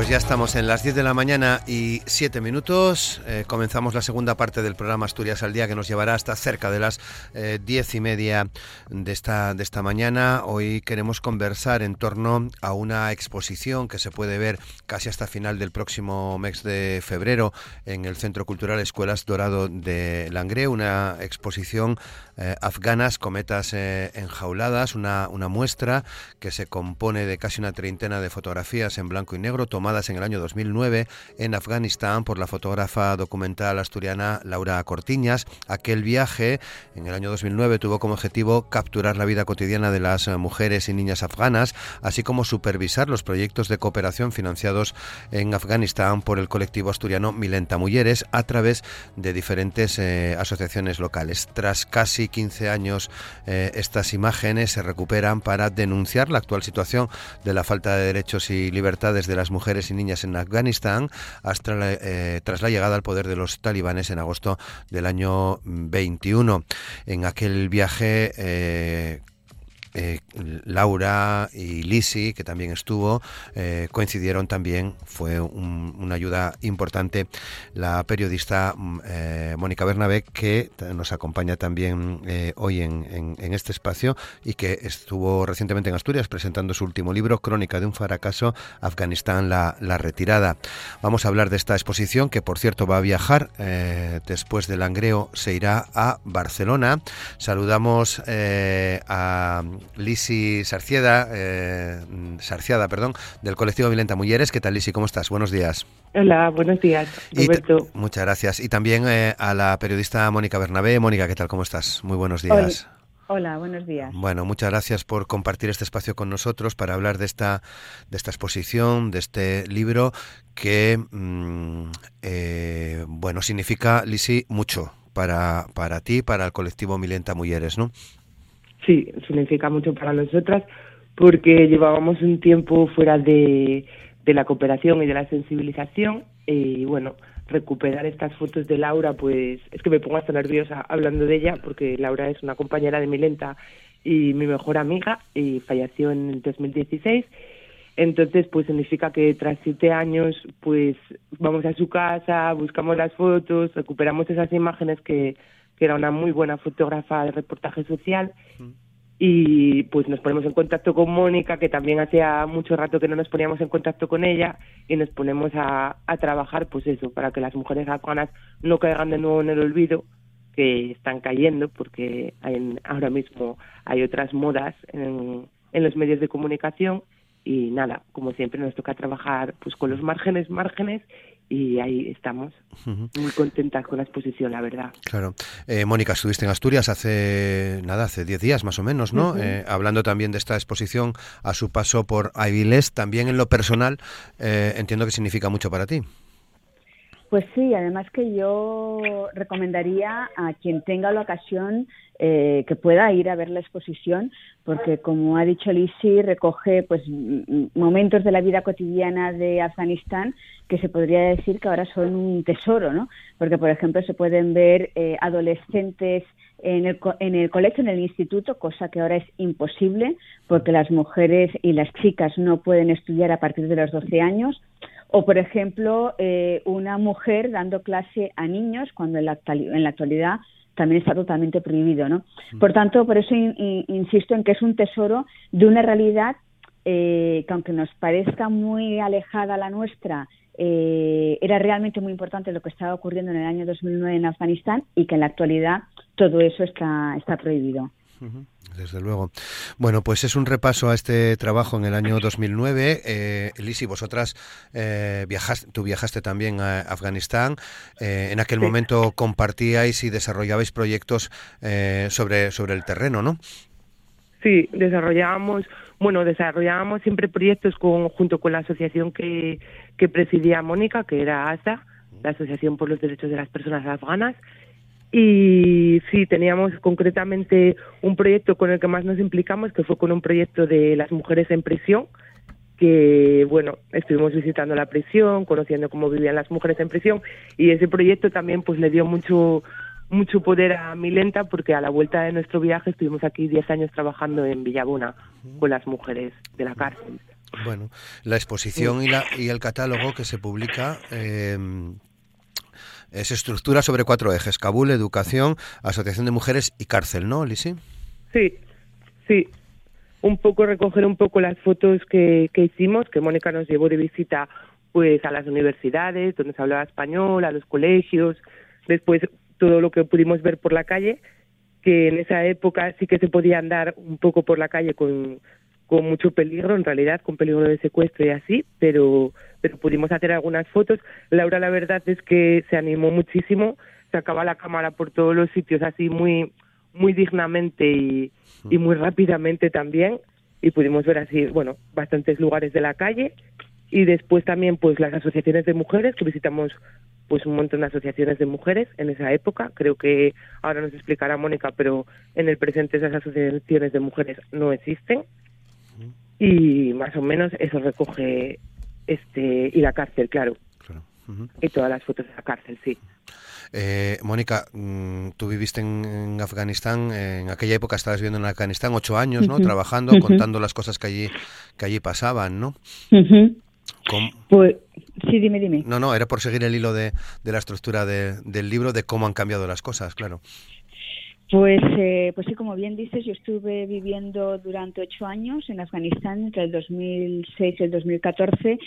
Pues ya estamos en las 10 de la mañana y 7 minutos. Eh, comenzamos la segunda parte del programa Asturias al Día que nos llevará hasta cerca de las eh, 10 y media de esta, de esta mañana. Hoy queremos conversar en torno a una exposición que se puede ver casi hasta final del próximo mes de febrero en el Centro Cultural Escuelas Dorado de Langré. Una exposición eh, afganas, cometas eh, enjauladas, una, una muestra que se compone de casi una treintena de fotografías en blanco y negro tomadas en el año 2009 en Afganistán por la fotógrafa documental asturiana Laura Cortiñas. Aquel viaje en el año 2009 tuvo como objetivo capturar la vida cotidiana de las mujeres y niñas afganas, así como supervisar los proyectos de cooperación financiados en Afganistán por el colectivo asturiano Milenta Mujeres a través de diferentes eh, asociaciones locales. Tras casi 15 años, eh, estas imágenes se recuperan para denunciar la actual situación de la falta de derechos y libertades de las mujeres y niñas en Afganistán hasta la, eh, tras la llegada al poder de los talibanes en agosto del año 21. En aquel viaje eh, eh, Laura y Lisi, que también estuvo, eh, coincidieron también, fue un, una ayuda importante la periodista mm, eh, Mónica Bernabé, que nos acompaña también hoy en, este espacio y que estuvo recientemente en Asturias presentando su último libro, Crónica de un fracaso, Afganistán, la, retirada. Vamos a hablar de esta exposición, que por cierto va a viajar después del Langreo, se irá a Barcelona. Saludamos a Lisi Sarcieda, eh, Sarciada, perdón, del colectivo Milenta Mujeres. ¿Qué tal, Lisi? ¿Cómo estás? Buenos días. Hola, buenos días, Roberto. muchas gracias. Y también eh, a la periodista Mónica Bernabé. Mónica, ¿qué tal? ¿Cómo estás? Muy buenos días. Hola. Hola, buenos días. Bueno, muchas gracias por compartir este espacio con nosotros para hablar de esta, de esta exposición, de este libro que, mmm, eh, bueno, significa, Lisi, mucho para, para ti, para el colectivo Milenta Mujeres, ¿no? Sí, significa mucho para nosotras porque llevábamos un tiempo fuera de, de la cooperación y de la sensibilización y bueno, recuperar estas fotos de Laura, pues es que me pongo hasta nerviosa hablando de ella porque Laura es una compañera de Milenta y mi mejor amiga y falleció en el 2016. Entonces, pues significa que tras siete años, pues vamos a su casa, buscamos las fotos, recuperamos esas imágenes que, que era una muy buena fotógrafa de reportaje social. Mm. Y pues nos ponemos en contacto con Mónica, que también hacía mucho rato que no nos poníamos en contacto con ella, y nos ponemos a, a trabajar, pues eso, para que las mujeres afganas no caigan de nuevo en el olvido, que están cayendo, porque hay, ahora mismo hay otras modas en, en los medios de comunicación y nada, como siempre nos toca trabajar pues con los márgenes, márgenes y ahí estamos, uh -huh. muy contentas con la exposición, la verdad. Claro. Eh, Mónica, estuviste en Asturias hace, nada, hace 10 días más o menos, ¿no? Uh -huh. eh, hablando también de esta exposición a su paso por Avilés, también en lo personal, eh, entiendo que significa mucho para ti. Pues sí, además que yo recomendaría a quien tenga la ocasión eh, que pueda ir a ver la exposición, porque como ha dicho Lisi, recoge pues momentos de la vida cotidiana de Afganistán que se podría decir que ahora son un tesoro, ¿no? Porque, por ejemplo, se pueden ver eh, adolescentes en el, en el colegio, en el instituto, cosa que ahora es imposible, porque las mujeres y las chicas no pueden estudiar a partir de los 12 años o, por ejemplo, eh, una mujer dando clase a niños cuando en la, en la actualidad también está totalmente prohibido, ¿no? Por tanto, por eso in, in, insisto en que es un tesoro de una realidad eh, que aunque nos parezca muy alejada la nuestra, eh, era realmente muy importante lo que estaba ocurriendo en el año 2009 en Afganistán y que en la actualidad todo eso está, está prohibido. Desde luego. Bueno, pues es un repaso a este trabajo en el año 2009. Eh, Lisi, vosotras eh, viajaste, tú viajaste también a Afganistán. Eh, en aquel sí. momento compartíais y desarrollabais proyectos eh, sobre, sobre el terreno, ¿no? Sí, desarrollábamos, bueno, desarrollábamos siempre proyectos con, junto con la asociación que, que presidía Mónica, que era ASA, la Asociación por los Derechos de las Personas Afganas, Y sí, teníamos concretamente un proyecto con el que más nos implicamos, que fue con un proyecto de las mujeres en prisión, que bueno, estuvimos visitando la prisión, conociendo cómo vivían las mujeres en prisión y ese proyecto también pues le dio mucho mucho poder a Milenta porque a la vuelta de nuestro viaje estuvimos aquí 10 años trabajando en Villabona con las mujeres de la cárcel. Bueno, la exposición y, la, y el catálogo que se publica eh, es estructura sobre cuatro ejes, Kabul, educación, asociación de mujeres y cárcel, ¿no, Lisi? Sí, sí. Un poco recoger un poco las fotos que, que hicimos, que Mónica nos llevó de visita pues a las universidades, donde se hablaba español, a los colegios, después todo lo que pudimos ver por la calle, que en esa época sí que se podía andar un poco por la calle con, con mucho peligro, en realidad, con peligro de secuestro y así, pero, pero pudimos hacer algunas fotos. Laura, la verdad es que se animó muchísimo, sacaba la cámara por todos los sitios así muy, muy dignamente y, y muy rápidamente también, y pudimos ver así, bueno, bastantes lugares de la calle. Y después también pues las asociaciones de mujeres que visitamos pues un montón de asociaciones de mujeres en esa época. Creo que ahora nos explicará Mónica pero en el presente esas asociaciones de mujeres no existen y más o menos eso recoge este y la cárcel claro, claro. y todas las fotos de la cárcel sí eh, Mónica, mm, tú viviste en, Afganistán, en aquella época estabas viviendo en Afganistán ocho años, ¿no? Trabajando, contando las cosas que allí que allí pasaban, ¿no? Pues, sí, dime, dime. No, no, era por seguir el hilo de, de la estructura de, del libro, de cómo han cambiado las cosas, claro. Pues, eh, pues sí, como bien dices, yo estuve viviendo durante ocho años en Afganistán entre el 2006 y el 2014,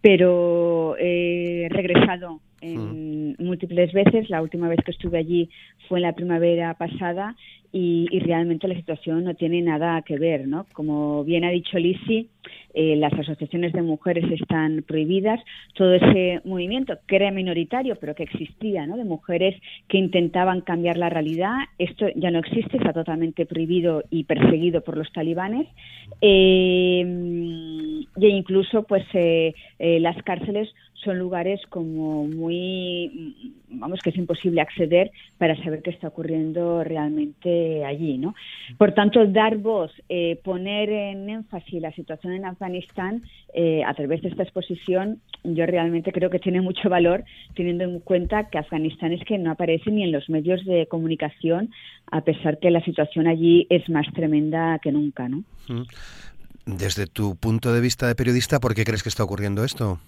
pero he regresado en mm. múltiples veces. La última vez que estuve allí fue en la primavera pasada y, realmente la situación no tiene nada que ver, ¿no? Como bien ha dicho Lisi, eh, las asociaciones de mujeres están prohibidas. Todo ese movimiento que era minoritario, pero que existía, ¿no? De mujeres que intentaban cambiar la realidad, esto ya no existe, está totalmente prohibido y perseguido por los talibanes. Eh, e incluso, pues, eh, eh las cárceles son lugares como muy, vamos, que es imposible acceder para saber qué está ocurriendo realmente allí, ¿no? Por tanto, dar voz, eh, poner en énfasis la situación en Afganistán eh, a través de esta exposición, yo realmente creo que tiene mucho valor, teniendo en cuenta que Afganistán es que no aparece ni en los medios de comunicación, a pesar que la situación allí es más tremenda que nunca, ¿no? Desde tu punto de vista de periodista, ¿por qué crees que está ocurriendo esto?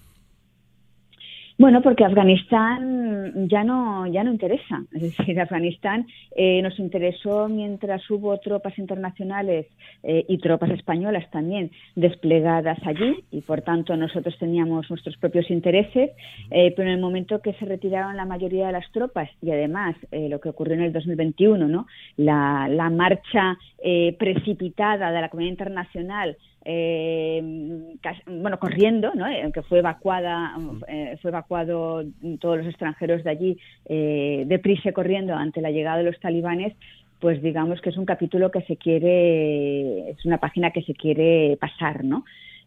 Bueno, porque Afganistán ya no ya no interesa. Es decir, Afganistán eh, nos interesó mientras hubo tropas internacionales eh, y tropas españolas también desplegadas allí y por tanto nosotros teníamos nuestros propios intereses, eh, pero en el momento que se retiraron la mayoría de las tropas y además lo que ocurrió en el 2021, ¿no? la, la marcha precipitada de la comunidad internacional eh, bueno, corriendo, ¿no? aunque fue evacuada, eh, fue evacuado todos los extranjeros de allí, eh, deprisa corriendo ante la llegada de los talibanes, pues digamos que es un capítulo que se quiere, es una página que se quiere pasar, ¿no?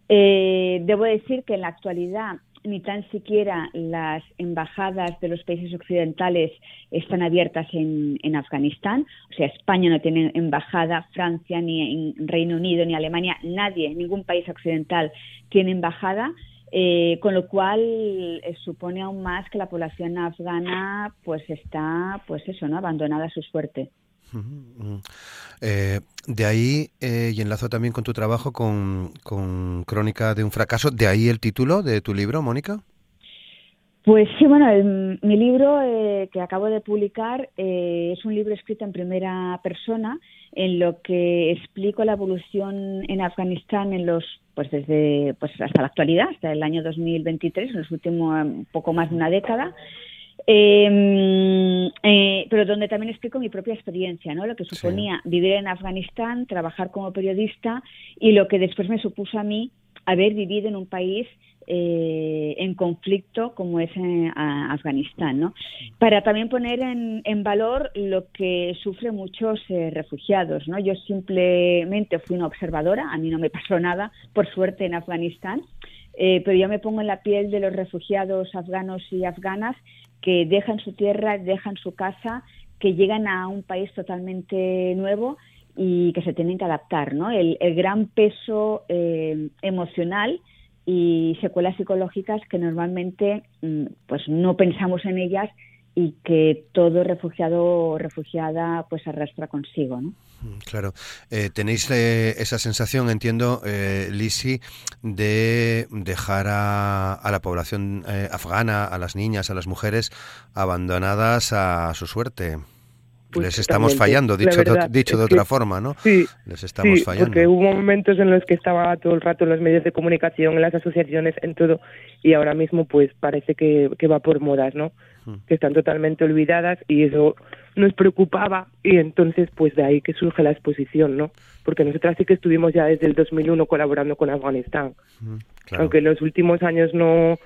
Eh, debo decir que en la actualidad ni tan siquiera las embajadas de los países occidentales están abiertas en, Afganistán. O sea, España no tiene embajada, Francia, ni en Reino Unido, ni Alemania, nadie, ningún país occidental tiene embajada. Eh, con lo cual eh, supone aún más que la población afgana pues está pues eso no abandonada a su suerte eh, de ahí, eh, y enlazo también con tu trabajo con, Crónica de un fracaso, de ahí el título de tu libro, Mónica. Pues sí, bueno, mi libro eh, que acabo de publicar es un libro escrito en primera persona en lo que explico la evolución en Afganistán en los pues desde pues hasta la actualidad, hasta el año 2023, en los últimos poco más de una década. Em, eh, pero donde también explico mi propia experiencia, ¿no? Lo que suponía vivir en Afganistán, trabajar como periodista y lo que después me supuso a mí haber vivido en un país eh, en conflicto como es en, Afganistán, ¿no? Para también poner en, valor lo que sufren muchos eh, refugiados, ¿no? Yo simplemente fui una observadora, a mí no me pasó nada, por suerte, en Afganistán, eh, pero yo me pongo en la piel de los refugiados afganos y afganas que dejan su tierra, dejan su casa, que llegan a un país totalmente nuevo y que se tienen que adaptar, ¿no? El, gran peso eh, emocional y secuelas psicológicas que normalmente mm, pues no pensamos en ellas y que todo refugiado o refugiada pues arrastra consigo, ¿no? Mm, claro. Eh, tenéis eh, esa sensación, entiendo, eh, Lisi, de dejar a, la población eh, afgana, a las niñas, a las mujeres, abandonadas a su suerte. Pues Les estamos fallando, dicho, de, dicho de otra forma, ¿no? Sí, Les estamos fallando. Porque hubo momentos en los que estaba todo el rato en los medios de comunicación, en las asociaciones, en todo, y ahora mismo pues parece que, que va por modas, ¿no? Hmm. Que están totalmente olvidadas y eso nos preocupaba y entonces pues de ahí que surge la exposición, ¿no? Porque nosotras sí que estuvimos ya desde el 2001 colaborando con Afganistán. Aunque en los últimos años no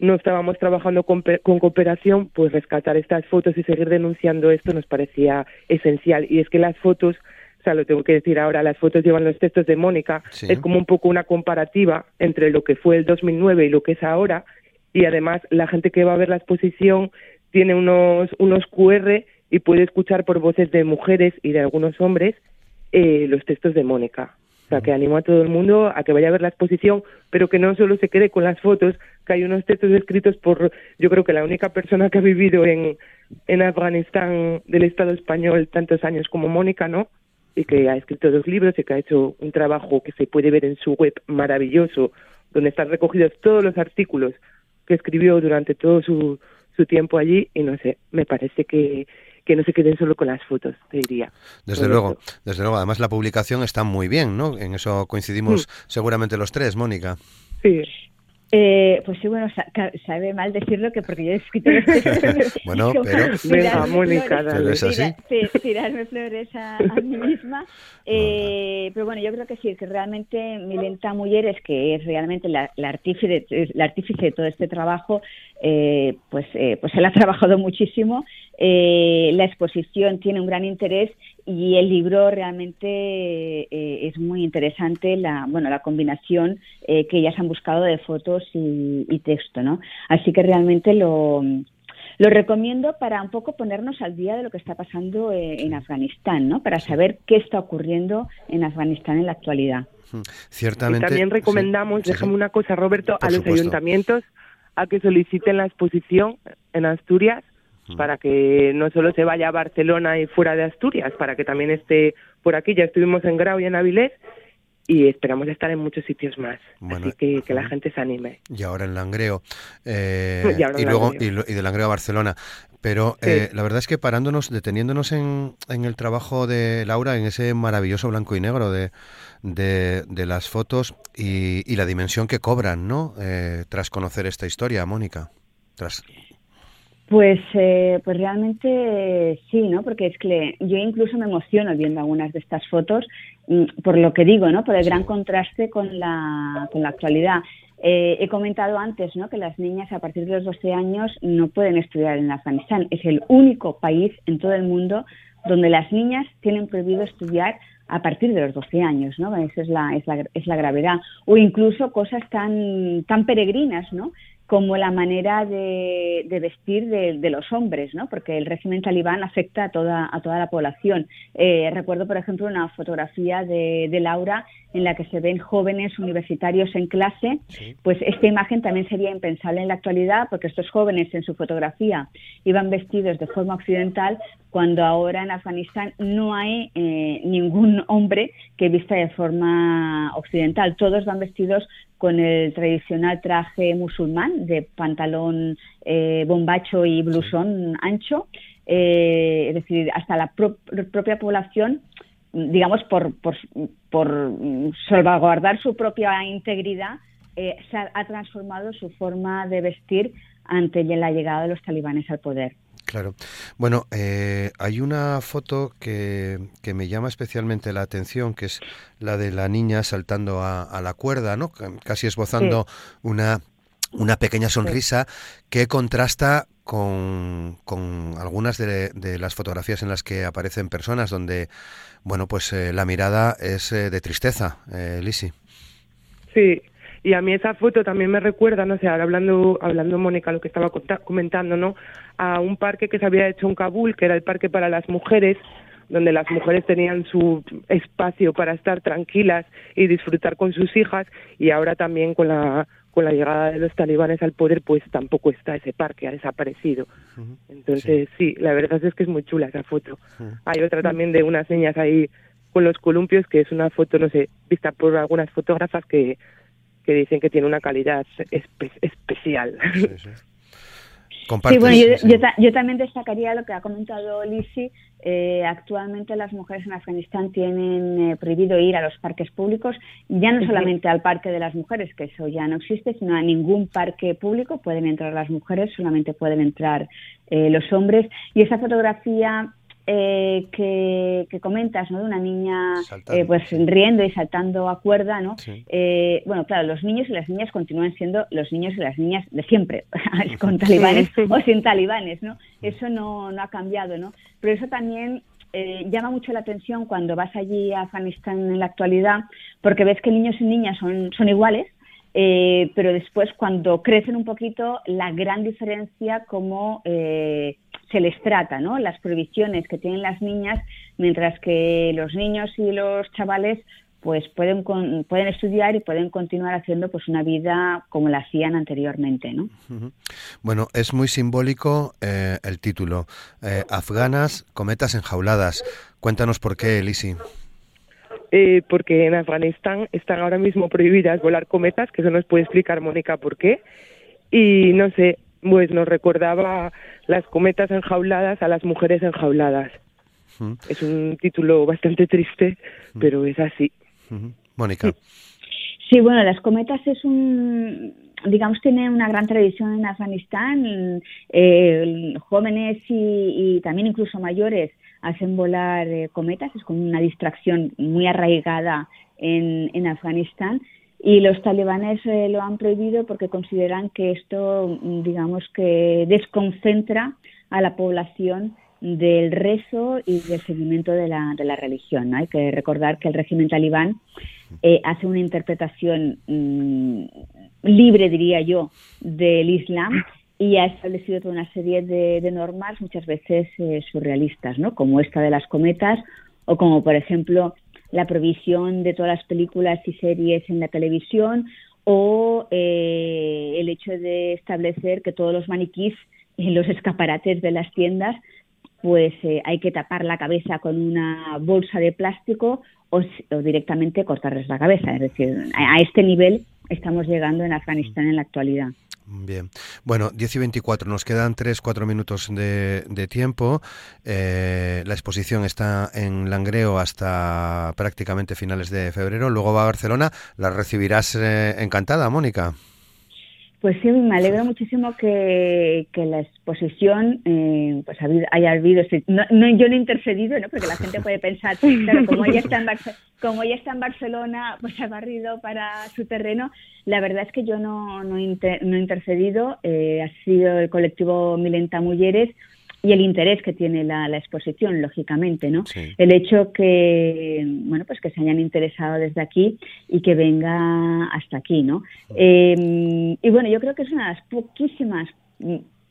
no estábamos trabajando con, con, cooperación, pues rescatar estas fotos y seguir denunciando esto nos parecía esencial. Y es que las fotos, o sea, lo tengo que decir ahora, las fotos llevan los textos de Mónica, es como un poco una comparativa entre lo que fue el 2009 y lo que es ahora. Y además la gente que va a ver la exposición tiene unos, unos QR y puede escuchar por voces de mujeres y de algunos hombres eh, los textos de Mónica. Sea, que animo a todo el mundo a que vaya a ver la exposición, pero que no solo se quede con las fotos, que hay unos textos escritos por, yo creo que la única persona que ha vivido en, en Afganistán del Estado español tantos años como Mónica, ¿no? Y que ha escrito dos libros y que ha hecho un trabajo que se puede ver en su web maravilloso, donde están recogidos todos los artículos que escribió durante todo su, su tiempo allí y no sé, me parece que, que no se queden solo con las fotos, te diría. Desde luego, desde luego. Además la publicación está muy bien, ¿no? En eso coincidimos mm. seguramente los tres, Mónica. Sí. Eh, pues sí, bueno, sabe mal decirlo que porque yo he escrito Bueno, pero... Venga, Mónica, es así. tirarme flores a, mí misma. Eh, pero bueno, yo creo que sí, que realmente Milenta Mulleres, que es realmente la, la, artífice, la artífice de todo este trabajo, eh, pues, eh, pues él ha trabajado muchísimo. Eh, la exposición tiene un gran interés y el libro realmente eh, es muy interesante la bueno la combinación que ellas han buscado de fotos y, y, texto, ¿no? Así que realmente lo lo recomiendo para un poco ponernos al día de lo que está pasando en Afganistán, ¿no? Para saber qué está ocurriendo en Afganistán en la actualidad. Ciertamente. Y también recomendamos, déjame una cosa, Roberto, a los ayuntamientos a que soliciten la exposición en Asturias para que no solo se vaya a Barcelona y fuera de Asturias, para que también esté por aquí. Ya estuvimos en Grau y en Avilés y esperamos estar en muchos sitios más. Así que que la gente se anime. Y ahora en Langreo. Eh, y, luego Y, de Langreo a Barcelona. Pero eh, la verdad es que parándonos, deteniéndonos en, en el trabajo de Laura, en ese maravilloso blanco y negro de, de, de las fotos y, y, la dimensión que cobran, ¿no? Eh, tras conocer esta historia, Mónica. Tras... Pues, eh, pues realmente sí, ¿no? Porque es que yo incluso me emociono viendo algunas de estas fotos mm, por lo que digo, ¿no? Por el gran contraste con la, con la actualidad. Eh, he comentado antes ¿no? que las niñas a partir de los 12 años no pueden estudiar en Afganistán. Es el único país en todo el mundo donde las niñas tienen prohibido estudiar a partir de los 12 años, ¿no? Esa es la, es la, es la gravedad. O incluso cosas tan, tan peregrinas, ¿no? Como la manera de, vestir de, los hombres, ¿no? porque el régimen talibán afecta a toda, a toda la población. Eh, recuerdo, por ejemplo, una fotografía de, Laura en la que se ven jóvenes universitarios en clase, pues esta imagen también sería impensable en la actualidad porque estos jóvenes en su fotografía iban vestidos de forma occidental cuando ahora en Afganistán no hay eh, ningún hombre que vista de forma occidental, todos van vestidos con el tradicional traje musulmán de pantalón eh, bombacho y blusón ancho, eh, es decir, hasta la propia población, digamos, por, por, por, salvaguardar su propia integridad, eh, se ha transformado su forma de vestir ante la llegada de los talibanes al poder. Claro. Bueno, eh, hay una foto que, que, me llama especialmente la atención, que es la de la niña saltando a, la cuerda, ¿no? Casi esbozando una, una pequeña sonrisa que contrasta con, con algunas de, las fotografías en las que aparecen personas donde, bueno, pues eh, la mirada es eh, de tristeza, eh, Lisi. Sí, Y a mí esa foto también me recuerda, no sé, ahora hablando, hablando Mónica, lo que estaba comentando, ¿no? A un parque que se había hecho en Kabul, que era el parque para las mujeres, donde las mujeres tenían su espacio para estar tranquilas y disfrutar con sus hijas, y ahora también con la con la llegada de los talibanes al poder, pues tampoco está ese parque, ha desaparecido. Entonces, sí. la verdad es que es muy chula esa foto. Hay otra también de unas niñas ahí con los columpios, que es una foto, no sé, vista por algunas fotógrafas que, que dicen que tiene una calidad especial. Sí, bueno, yo, yo, también destacaría lo que ha comentado Lisi. Eh, actualmente las mujeres en Afganistán tienen eh, prohibido ir a los parques públicos, ya no solamente al parque de las mujeres, que eso ya no existe, sino a ningún parque público pueden entrar las mujeres, solamente pueden entrar eh, los hombres. Y esa fotografía eh, que, comentas, ¿no? De una niña eh, pues riendo y saltando a cuerda, ¿no? Eh, bueno, claro, los niños y las niñas continúan siendo los niños y las niñas de siempre, con talibanes o sin talibanes, ¿no? Eso no, no ha cambiado, ¿no? Pero eso también llama mucho la atención cuando vas allí a Afganistán en la actualidad, porque ves que niños y niñas son, son iguales, pero después cuando crecen un poquito, la gran diferencia como se les trata, ¿no? Las prohibiciones que tienen las niñas, mientras que los niños y los chavales pues pueden pueden estudiar y pueden continuar haciendo pues una vida como la hacían anteriormente, ¿no? Bueno, es muy simbólico eh, el título, eh, Afganas, cometas enjauladas. Cuéntanos por qué, Lisi. Eh, porque en Afganistán están ahora mismo prohibidas volar cometas, que eso nos puede explicar Mónica por qué. Y no sé, pues nos recordaba las cometas enjauladas a las mujeres enjauladas. Es un título bastante triste, pero es así. Mónica. Sí, bueno, las cometas es un, digamos, tiene una gran tradición en Afganistán. Eh, jóvenes y, también incluso mayores hacen volar eh, cometas, es como una distracción muy arraigada en, en Afganistán y los talibanes eh, lo han prohibido porque consideran que esto, mm, digamos, que desconcentra a la población del rezo y del seguimiento de la, de la religión. Hay que recordar que el régimen talibán eh, hace una interpretación mm, libre, diría yo, del Islam y ha establecido toda una serie de, normas, muchas veces eh, surrealistas, ¿no? como esta de las cometas o como, por ejemplo, la provisión de todas las películas y series en la televisión o eh, el hecho de establecer que todos los maniquís en los escaparates de las tiendas pues eh, hay que tapar la cabeza con una bolsa de plástico o, directamente cortarles la cabeza. Es decir, a este nivel estamos llegando en Afganistán en la actualidad. Bien. Bueno, 10 y 24, nos quedan 3-4 minutos de, tiempo. Eh, la exposición está en Langreo hasta prácticamente finales de febrero. Luego va a Barcelona. La recibirás eh, encantada, Mónica. Pues sí, me alegro muchísimo que, la exposición eh, pues haya habido, no, yo no he intercedido, ¿no? porque la gente puede pensar, claro, como ella está en, como ella está en Barcelona, pues ha barrido para su terreno. La verdad es que yo no, no, he intercedido, eh, ha sido el colectivo Milenta Mujeres y el interés que tiene la, exposición, lógicamente, ¿no? El hecho que, bueno, pues que se hayan interesado desde aquí y que venga hasta aquí, ¿no? Em, y bueno, yo creo que es una de las poquísimas,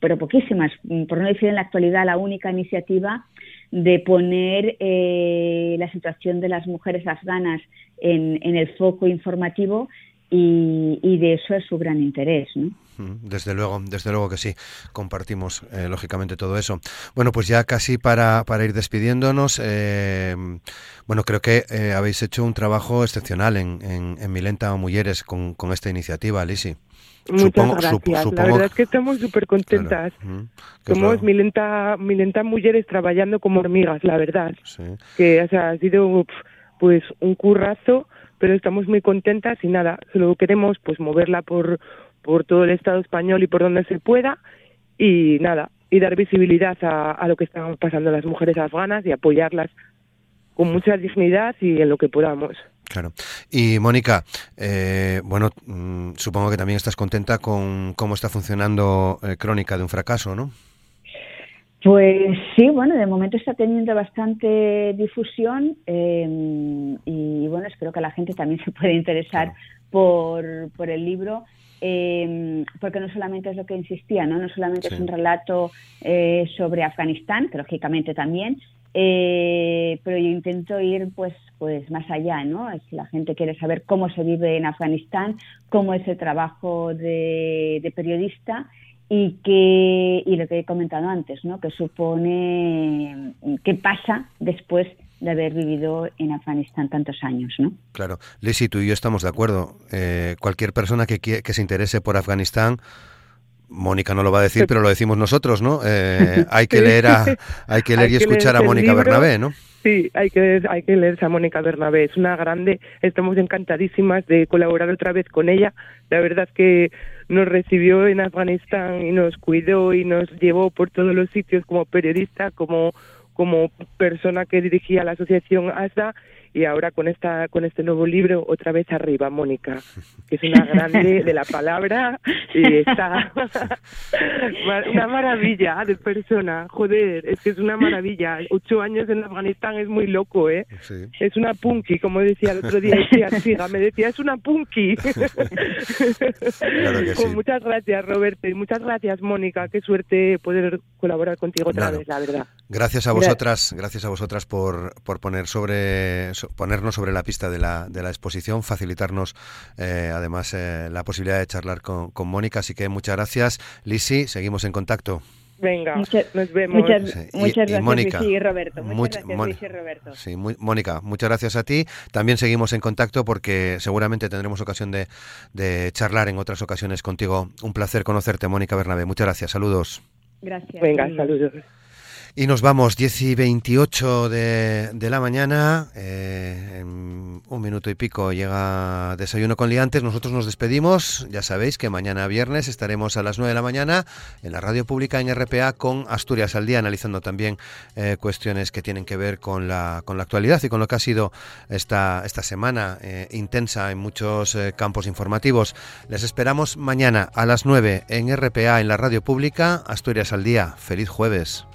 pero poquísimas, por no decir en la actualidad la única iniciativa de poner eh, la situación de las mujeres afganas en, en el foco informativo y, y de eso es su gran interés, ¿no? Desde luego, desde luego que sí, compartimos eh, lógicamente todo eso. Bueno, pues ya casi para, para ir despidiéndonos, eh, bueno, creo que eh, habéis hecho un trabajo excepcional en, en, en Milenta Mujeres con, con esta iniciativa, Lisi. Muchas gracias. la verdad es que estamos súper contentas. Somos Milenta, Milenta Mujeres trabajando como hormigas, la verdad. Que o sea, ha sido pues un currazo, pero estamos muy contentas y nada, solo queremos pues moverla por por todo el Estado español y por donde se pueda y nada, y dar visibilidad a, lo que están pasando las mujeres afganas y apoyarlas con mucha dignidad y en lo que podamos. Claro. Y Mónica, eh, bueno, mm, supongo que también estás contenta con cómo está funcionando eh, Crónica de un fracaso, ¿no? Pues sí, bueno, de momento está teniendo bastante difusión em, y bueno, espero que la gente también se pueda interesar por, por el libro. Eh, porque no solamente es lo que insistía, no, no solamente es un relato eh, sobre Afganistán, que lógicamente también, eh, pero yo intento ir pues pues más allá, ¿no? Si la gente quiere saber cómo se vive en Afganistán, cómo es el trabajo de, de periodista y que y lo que he comentado antes, ¿no? Que supone qué pasa después de haber vivido en Afganistán tantos años, ¿no? Claro, Lisi, tú y yo estamos de acuerdo. Eh, cualquier persona que, que se interese por Afganistán, Mónica no lo va a decir, pero lo decimos nosotros, ¿no? Eh, hay que leer, hay que leer y escuchar a Mónica Bernabé, ¿no? Sí, hay que, hay que leerse a Mónica Bernabé. Es una grande, estamos encantadísimas de colaborar otra vez con ella. La verdad es que nos recibió en Afganistán y nos cuidó y nos llevó por todos los sitios como periodista, como como persona que dirigía la asociación ASA y ahora con esta con este nuevo libro otra vez arriba Mónica que es una grande de la palabra y está una maravilla de persona. Joder es que es una maravilla. Ocho años en Afganistán es muy loco eh es una punky como decía el otro día decía me decía es una punky. Pues muchas gracias Roberto y muchas gracias Mónica. Qué suerte poder colaborar contigo otra vez la verdad gracias a vosotras gracias a vosotras por por poner sobre ponernos sobre la pista de la, de la exposición, facilitarnos eh, además eh, la posibilidad de charlar con, con Mónica. Así que muchas gracias, Lisi. Seguimos en contacto. Venga, nos vemos. Muchas, gracias, Mónica, y Roberto. Muchas gracias, y Roberto. Sí, Mónica, muchas gracias a ti. También seguimos en contacto porque seguramente tendremos ocasión de, de charlar en otras ocasiones contigo. Un placer conocerte, Mónica Bernabé. Muchas gracias. Saludos. Gracias. Venga, saludos. Y nos vamos, 10 y 28 de, de la mañana, eh, en un minuto y pico llega Desayuno con Liantes, nosotros nos despedimos, ya sabéis que mañana viernes estaremos a las 9 de la mañana en la radio pública en RPA con Asturias al día, analizando también eh, cuestiones que tienen que ver con la, con la actualidad y con lo que ha sido esta, esta semana eh, intensa en muchos campos informativos. Les esperamos mañana a las 9 en RPA en la radio pública, Asturias al día. Feliz jueves.